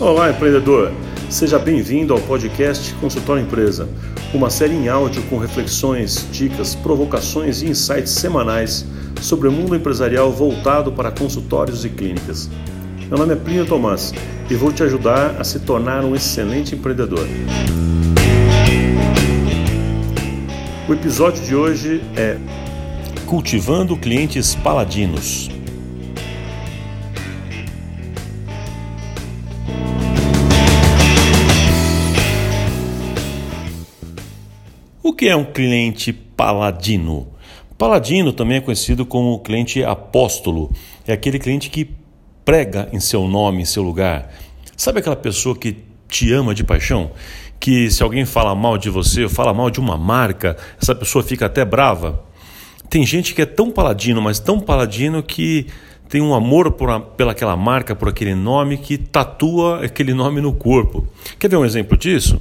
Olá, empreendedor! Seja bem-vindo ao podcast Consultório Empresa, uma série em áudio com reflexões, dicas, provocações e insights semanais sobre o mundo empresarial voltado para consultórios e clínicas. Meu nome é Plínio Tomás e vou te ajudar a se tornar um excelente empreendedor. O episódio de hoje é Cultivando Clientes Paladinos. Que é um cliente paladino? Paladino também é conhecido como cliente apóstolo. É aquele cliente que prega em seu nome, em seu lugar. Sabe aquela pessoa que te ama de paixão? Que se alguém fala mal de você, fala mal de uma marca, essa pessoa fica até brava? Tem gente que é tão paladino, mas tão paladino que tem um amor por a, pelaquela marca, por aquele nome, que tatua aquele nome no corpo. Quer ver um exemplo disso?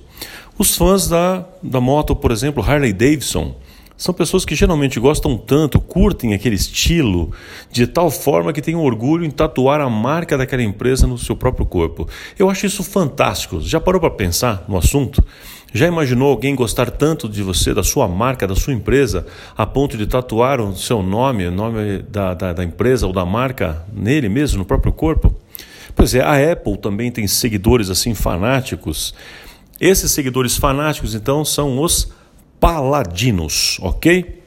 Os fãs da, da moto, por exemplo, Harley Davidson, são pessoas que geralmente gostam tanto, curtem aquele estilo, de tal forma que têm orgulho em tatuar a marca daquela empresa no seu próprio corpo. Eu acho isso fantástico. Já parou para pensar no assunto? Já imaginou alguém gostar tanto de você, da sua marca, da sua empresa, a ponto de tatuar o seu nome, o nome da, da, da empresa ou da marca nele mesmo, no próprio corpo? Pois é, a Apple também tem seguidores assim fanáticos esses seguidores fanáticos, então, são os paladinos, ok?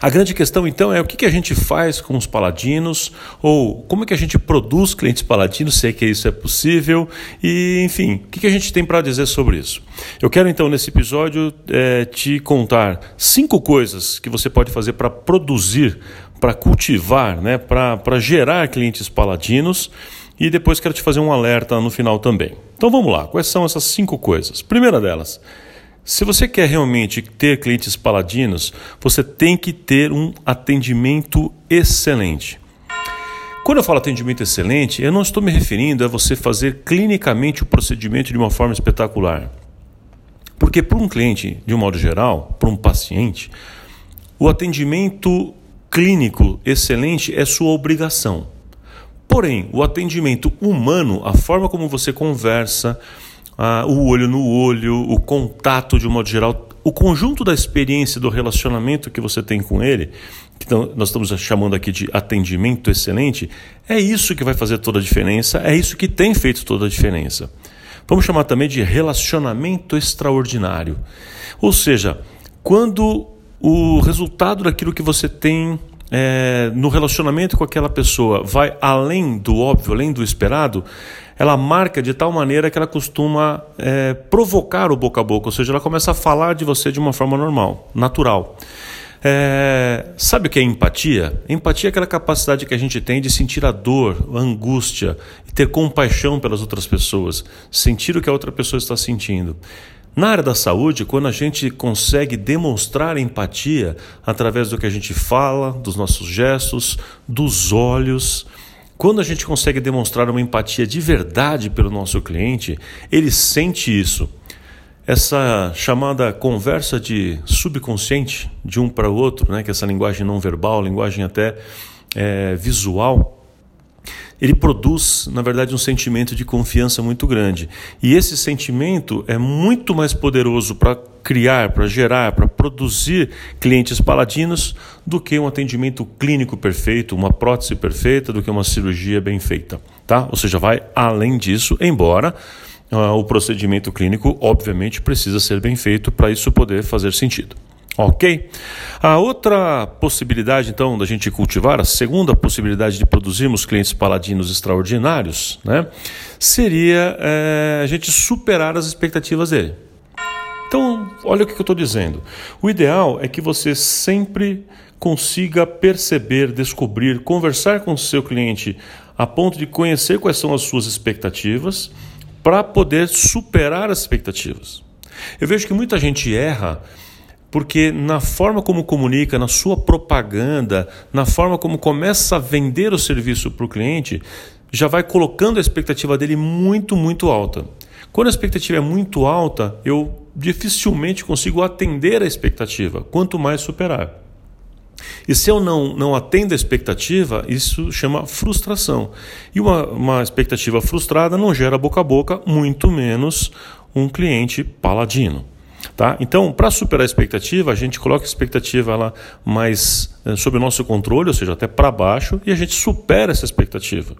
A grande questão então é o que, a gente faz com os paladinos, ou como é que a gente produz clientes paladinos, se é que isso é possível, e enfim, o que, a gente tem para dizer sobre isso. Eu quero então nesse episódio é, te contar cinco coisas que você pode fazer para produzir, para cultivar, né, para gerar clientes paladinos e depois quero te fazer um alerta no final também. Então vamos lá, quais são essas cinco coisas? Primeira delas, se você quer realmente ter clientes paladinos, você tem que ter um atendimento excelente. Quando eu falo atendimento excelente, eu não estou me referindo a você fazer clinicamente o procedimento de uma forma espetacular. Porque para um cliente, de um modo geral, para um paciente, o atendimento clínico excelente é sua obrigação. Porém, o atendimento humano, a forma como você conversa, o olho no olho, o contato de um modo geral, o conjunto da experiência do relacionamento que você tem com ele, que nós estamos chamando aqui de atendimento excelente, é isso que vai fazer toda a diferença, é isso que tem feito toda a diferença. Vamos chamar também de relacionamento extraordinário. Ou seja, quando o resultado daquilo que você tem é, no relacionamento com aquela pessoa vai além do óbvio, além do esperado, ela marca de tal maneira que ela costuma é, provocar o boca a boca, ou seja, ela começa a falar de você de uma forma normal, natural. É, sabe o que é empatia? Empatia é aquela capacidade que a gente tem de sentir a dor, a angústia ter compaixão pelas outras pessoas, sentir o que a outra pessoa está sentindo. Na área da saúde, quando a gente consegue demonstrar empatia através do que a gente fala, dos nossos gestos, dos olhos, quando a gente consegue demonstrar uma empatia de verdade pelo nosso cliente, ele sente isso. Essa chamada conversa de subconsciente de um para o outro, né, que é essa linguagem não verbal, linguagem até é, visual, ele produz, na verdade, um sentimento de confiança muito grande. E esse sentimento é muito mais poderoso para criar, para gerar, para produzir clientes paladinos do que um atendimento clínico perfeito, uma prótese perfeita, do que uma cirurgia bem feita, tá? Ou seja, vai além disso, embora uh, o procedimento clínico, obviamente, precisa ser bem feito para isso poder fazer sentido. Ok? A outra possibilidade, então, da gente cultivar, a segunda possibilidade de produzirmos clientes paladinos extraordinários, né, seria é, a gente superar as expectativas dele. Então, olha o que eu estou dizendo. O ideal é que você sempre consiga perceber, descobrir, conversar com o seu cliente a ponto de conhecer quais são as suas expectativas para poder superar as expectativas. Eu vejo que muita gente erra porque na forma como comunica, na sua propaganda, na forma como começa a vender o serviço para o cliente, já vai colocando a expectativa dele muito, muito alta. Quando a expectativa é muito alta, eu dificilmente consigo atender a expectativa, quanto mais superar. E se eu não, não atendo a expectativa, isso chama frustração. E uma, uma expectativa frustrada não gera boca a boca, muito menos um cliente paladino. Tá? Então, para superar a expectativa, a gente coloca a expectativa lá mais é, sob o nosso controle, ou seja, até para baixo, e a gente supera essa expectativa.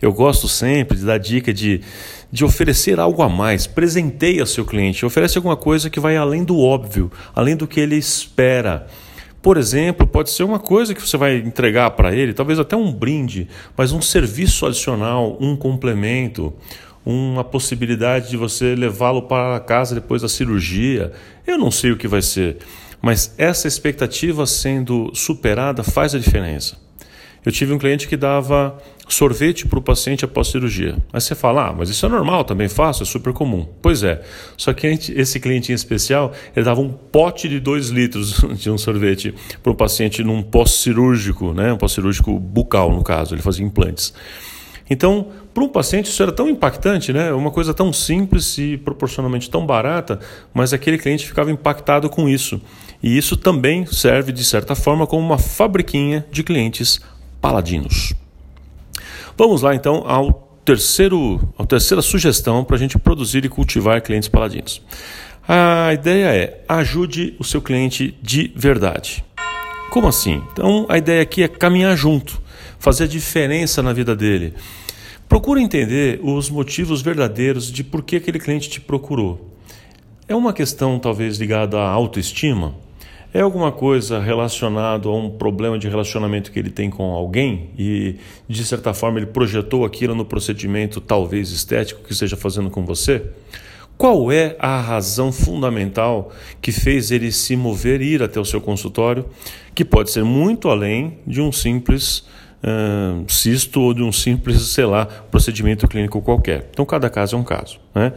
Eu gosto sempre de dar dica de, de oferecer algo a mais, presenteie ao seu cliente, oferece alguma coisa que vai além do óbvio, além do que ele espera. Por exemplo, pode ser uma coisa que você vai entregar para ele, talvez até um brinde, mas um serviço adicional, um complemento, uma possibilidade de você levá-lo para casa depois da cirurgia. Eu não sei o que vai ser, mas essa expectativa sendo superada faz a diferença. Eu tive um cliente que dava sorvete para o paciente após cirurgia. Aí você fala, ah, mas isso é normal, também faço, é super comum. Pois é, só que esse cliente em especial, ele dava um pote de 2 litros de um sorvete para o paciente num pós-cirúrgico, né? um pós-cirúrgico bucal, no caso, ele fazia implantes. Então, para um paciente isso era tão impactante, né? uma coisa tão simples e proporcionalmente tão barata, mas aquele cliente ficava impactado com isso. E isso também serve, de certa forma, como uma fabriquinha de clientes paladinos. Vamos lá então ao terceiro, a terceira sugestão para a gente produzir e cultivar clientes paladinos. A ideia é ajude o seu cliente de verdade. Como assim? Então a ideia aqui é caminhar junto, fazer a diferença na vida dele. Procura entender os motivos verdadeiros de por que aquele cliente te procurou. É uma questão talvez ligada à autoestima? É alguma coisa relacionado a um problema de relacionamento que ele tem com alguém e, de certa forma, ele projetou aquilo no procedimento, talvez estético, que esteja fazendo com você? Qual é a razão fundamental que fez ele se mover e ir até o seu consultório, que pode ser muito além de um simples cisto ou de um simples, sei lá, procedimento clínico qualquer? Então, cada caso é um caso. Né?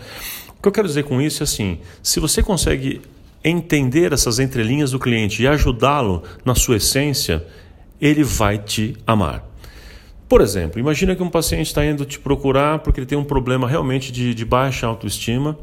O que eu quero dizer com isso é assim: se você consegue entender essas entrelinhas do cliente e ajudá-lo na sua essência, ele vai te amar. Por exemplo, imagina que um paciente está indo te procurar porque ele tem um problema realmente de, de baixa autoestima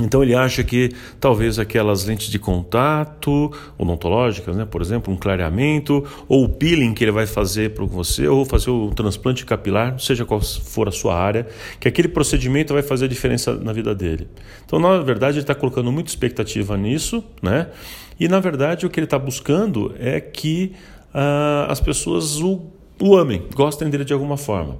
então ele acha que talvez aquelas lentes de contato odontológicas, né, por exemplo, um clareamento, ou o peeling que ele vai fazer para você, ou fazer o transplante capilar, seja qual for a sua área, que aquele procedimento vai fazer a diferença na vida dele. Então, na verdade, ele está colocando muita expectativa nisso, né? E na verdade o que ele está buscando é que uh, as pessoas o, o amem, gostem dele de alguma forma.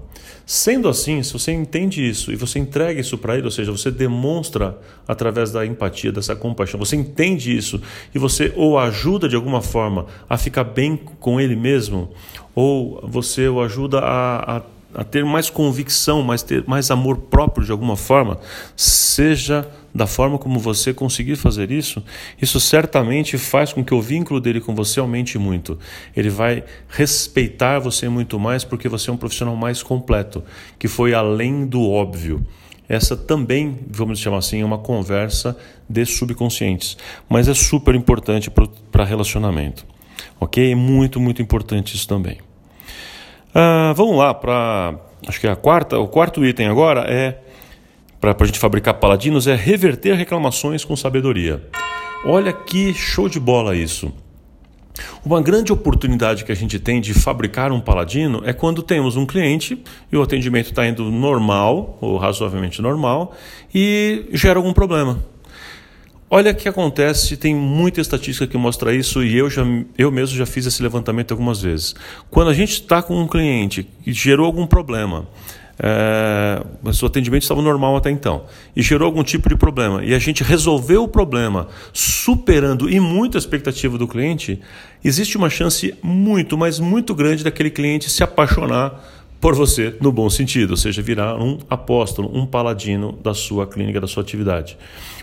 Sendo assim, se você entende isso e você entrega isso para ele, ou seja, você demonstra através da empatia, dessa compaixão, você entende isso e você ou ajuda de alguma forma a ficar bem com ele mesmo, ou você o ajuda a, a, a ter mais convicção, mais, ter, mais amor próprio de alguma forma, seja da forma como você conseguir fazer isso, isso certamente faz com que o vínculo dele com você aumente muito. Ele vai respeitar você muito mais porque você é um profissional mais completo, que foi além do óbvio. Essa também, vamos chamar assim, é uma conversa de subconscientes, mas é super importante para relacionamento. Ok? É muito, muito importante isso também. Ah, vamos lá para. Acho que a quarta, o quarto item agora é para a gente fabricar paladinos é reverter reclamações com sabedoria. Olha que show de bola isso. Uma grande oportunidade que a gente tem de fabricar um paladino é quando temos um cliente e o atendimento está indo normal, ou razoavelmente normal, e gera algum problema. Olha o que acontece, tem muita estatística que mostra isso e eu, já, eu mesmo já fiz esse levantamento algumas vezes. Quando a gente está com um cliente que gerou algum problema, é, o atendimento estava normal até então. E gerou algum tipo de problema. E a gente resolveu o problema superando e muito a expectativa do cliente, existe uma chance muito, mas muito grande daquele cliente se apaixonar por você no bom sentido, ou seja, virar um apóstolo, um paladino da sua clínica, da sua atividade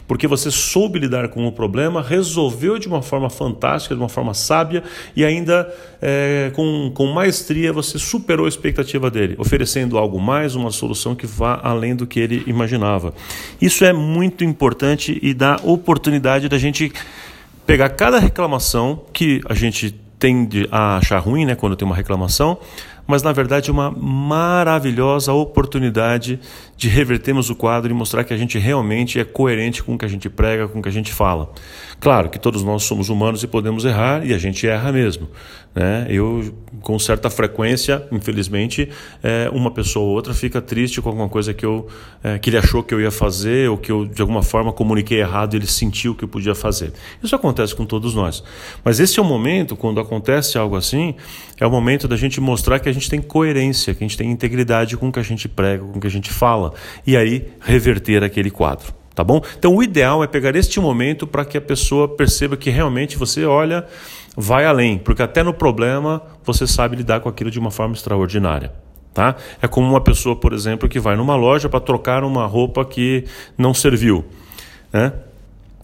porque você soube lidar com o problema, resolveu de uma forma fantástica, de uma forma sábia e ainda é, com, com maestria você superou a expectativa dele, oferecendo algo mais, uma solução que vá além do que ele imaginava. Isso é muito importante e dá oportunidade da gente pegar cada reclamação que a gente tende a achar ruim, né, quando tem uma reclamação, mas na verdade uma maravilhosa oportunidade de revertermos o quadro e mostrar que a gente realmente é coerente com o que a gente prega, com o que a gente fala. Claro que todos nós somos humanos e podemos errar, e a gente erra mesmo. Né? Eu, com certa frequência, infelizmente, é, uma pessoa ou outra fica triste com alguma coisa que, eu, é, que ele achou que eu ia fazer, ou que eu, de alguma forma, comuniquei errado e ele sentiu que eu podia fazer. Isso acontece com todos nós. Mas esse é o momento, quando acontece algo assim, é o momento da gente mostrar que a gente tem coerência, que a gente tem integridade com o que a gente prega, com o que a gente fala, e aí reverter aquele quadro tá bom? Então o ideal é pegar este momento para que a pessoa perceba que realmente você olha, vai além, porque até no problema você sabe lidar com aquilo de uma forma extraordinária. Tá? É como uma pessoa, por exemplo, que vai numa loja para trocar uma roupa que não serviu. Né?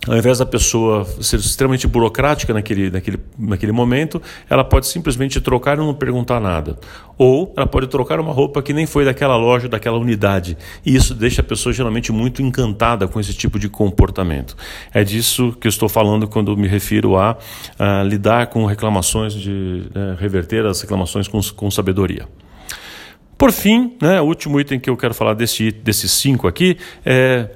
Ao invés da pessoa ser extremamente burocrática naquele, naquele, naquele momento, ela pode simplesmente trocar e não perguntar nada. Ou ela pode trocar uma roupa que nem foi daquela loja, daquela unidade. E isso deixa a pessoa geralmente muito encantada com esse tipo de comportamento. É disso que eu estou falando quando me refiro a, a lidar com reclamações, de né, reverter as reclamações com, com sabedoria. Por fim, né, o último item que eu quero falar desse, desses cinco aqui é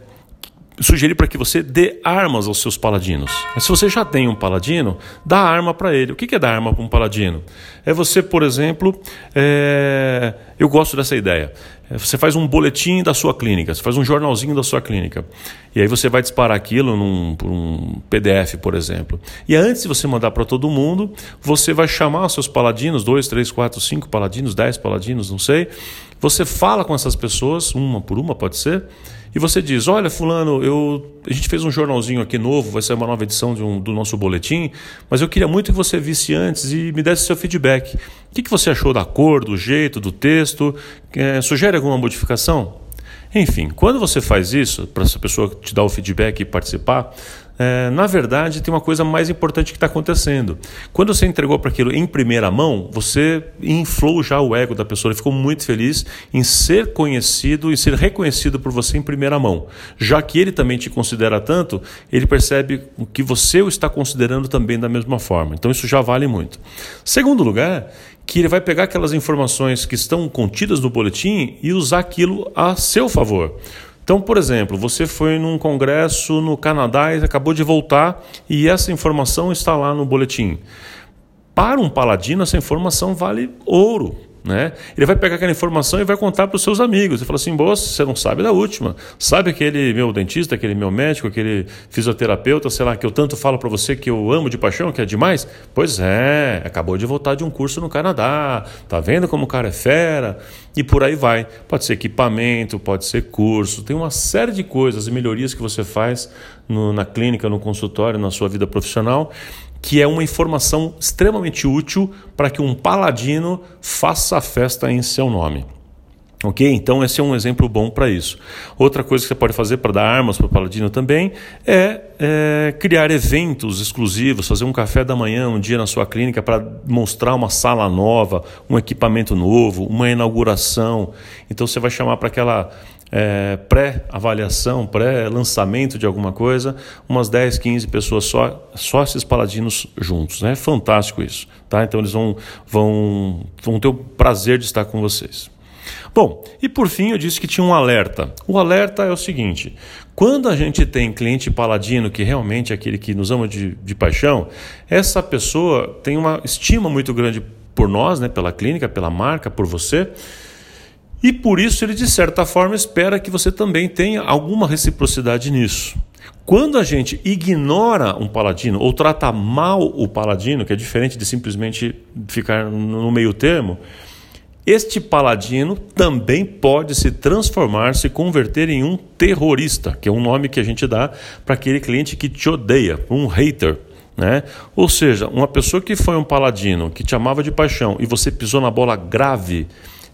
sugerir para que você dê armas aos seus paladinos. Mas se você já tem um paladino, dá arma para ele. O que é dar arma para um paladino? É você, por exemplo, é... eu gosto dessa ideia. É, você faz um boletim da sua clínica, você faz um jornalzinho da sua clínica. E aí você vai disparar aquilo num um PDF, por exemplo. E antes de você mandar para todo mundo, você vai chamar os seus paladinos, dois, três, quatro, cinco paladinos, dez paladinos, não sei. Você fala com essas pessoas, uma por uma pode ser e você diz: Olha, Fulano, eu, a gente fez um jornalzinho aqui novo, vai ser uma nova edição um, do nosso boletim, mas eu queria muito que você visse antes e me desse seu feedback. O que, que você achou da cor, do jeito, do texto? É, sugere alguma modificação? Enfim, quando você faz isso, para essa pessoa te dar o feedback e participar, é, na verdade tem uma coisa mais importante que está acontecendo. Quando você entregou para aquilo em primeira mão, você inflou já o ego da pessoa, ele ficou muito feliz em ser conhecido e ser reconhecido por você em primeira mão. Já que ele também te considera tanto, ele percebe que você o está considerando também da mesma forma. Então isso já vale muito. Segundo lugar, que ele vai pegar aquelas informações que estão contidas no boletim e usar aquilo a seu favor. Então, por exemplo, você foi num congresso no Canadá e acabou de voltar e essa informação está lá no boletim. Para um paladino, essa informação vale ouro. Né? Ele vai pegar aquela informação e vai contar para os seus amigos. Ele fala assim: Boa, você não sabe da última. Sabe aquele meu dentista, aquele meu médico, aquele fisioterapeuta, sei lá, que eu tanto falo para você que eu amo de paixão, que é demais? Pois é, acabou de voltar de um curso no Canadá. Tá vendo como o cara é fera? E por aí vai. Pode ser equipamento, pode ser curso, tem uma série de coisas e melhorias que você faz no, na clínica, no consultório, na sua vida profissional que é uma informação extremamente útil para que um paladino faça a festa em seu nome. Ok? Então, esse é um exemplo bom para isso. Outra coisa que você pode fazer para dar armas para o paladino também é, é, criar eventos exclusivos, fazer um café da manhã um dia na sua clínica para mostrar uma sala nova, um equipamento novo, uma inauguração. Então, você vai chamar para aquela é, pré-avaliação, pré-lançamento de alguma coisa, umas 10, 15 pessoas só, esses paladinos juntos. É né? fantástico isso. Tá? Então eles vão, vão, vão ter o prazer de estar com vocês. Bom, e por fim eu disse que tinha um alerta. O alerta é o seguinte: quando a gente tem cliente paladino, que realmente é aquele que nos ama de, de paixão, essa pessoa tem uma estima muito grande por nós, né, pela clínica, pela marca, por você. E por isso ele, de certa forma, espera que você também tenha alguma reciprocidade nisso. Quando a gente ignora um paladino ou trata mal o paladino, que é diferente de simplesmente ficar no meio termo, este paladino também pode se transformar, se converter em um terrorista, que é um nome que a gente dá para aquele cliente que te odeia, um hater. Né? Ou seja, uma pessoa que foi um paladino, que te amava de paixão e você pisou na bola grave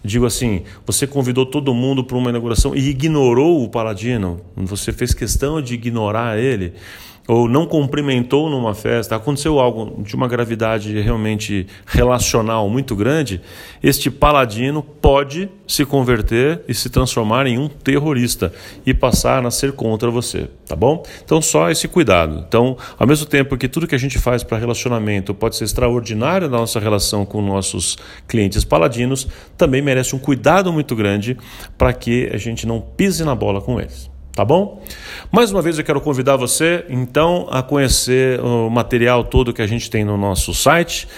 Digo assim, você convidou todo mundo para uma inauguração e ignorou o Paladino, você fez questão de ignorar ele. Ou não cumprimentou numa festa, aconteceu algo de uma gravidade realmente relacional muito grande, este paladino pode se converter e se transformar em um terrorista e passar a ser contra você, tá bom? Então só esse cuidado. Então, ao mesmo tempo que tudo que a gente faz para relacionamento pode ser extraordinário na nossa relação com nossos clientes paladinos, também merece um cuidado muito grande para que a gente não pise na bola com eles tá bom? Mais uma vez eu quero convidar você então a conhecer o material todo que a gente tem no nosso site,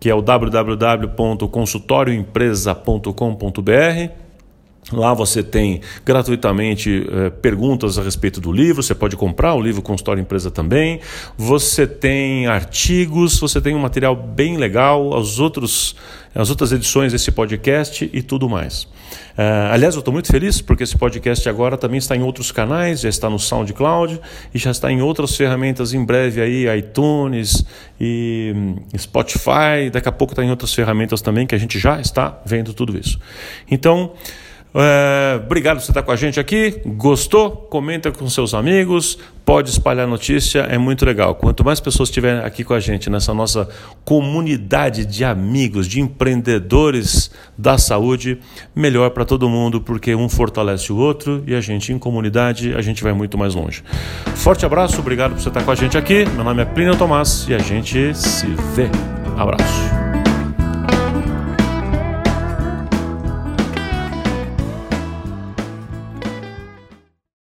que é o www.consultorioempresa.com.br. Lá você tem gratuitamente eh, perguntas a respeito do livro, você pode comprar o livro Consultório Empresa também. Você tem artigos, você tem um material bem legal, as, outros, as outras edições desse podcast e tudo mais. Uh, aliás, eu estou muito feliz porque esse podcast agora também está em outros canais, já está no SoundCloud e já está em outras ferramentas em breve aí, iTunes e um, Spotify. Daqui a pouco está em outras ferramentas também que a gente já está vendo tudo isso. Então, é, obrigado por você estar com a gente aqui. Gostou? Comenta com seus amigos. Pode espalhar notícia, é muito legal. Quanto mais pessoas estiverem aqui com a gente nessa nossa comunidade de amigos, de empreendedores da saúde, melhor para todo mundo, porque um fortalece o outro e a gente, em comunidade, a gente vai muito mais longe. Forte abraço, obrigado por você estar com a gente aqui. Meu nome é Plínio Tomás e a gente se vê. Abraço.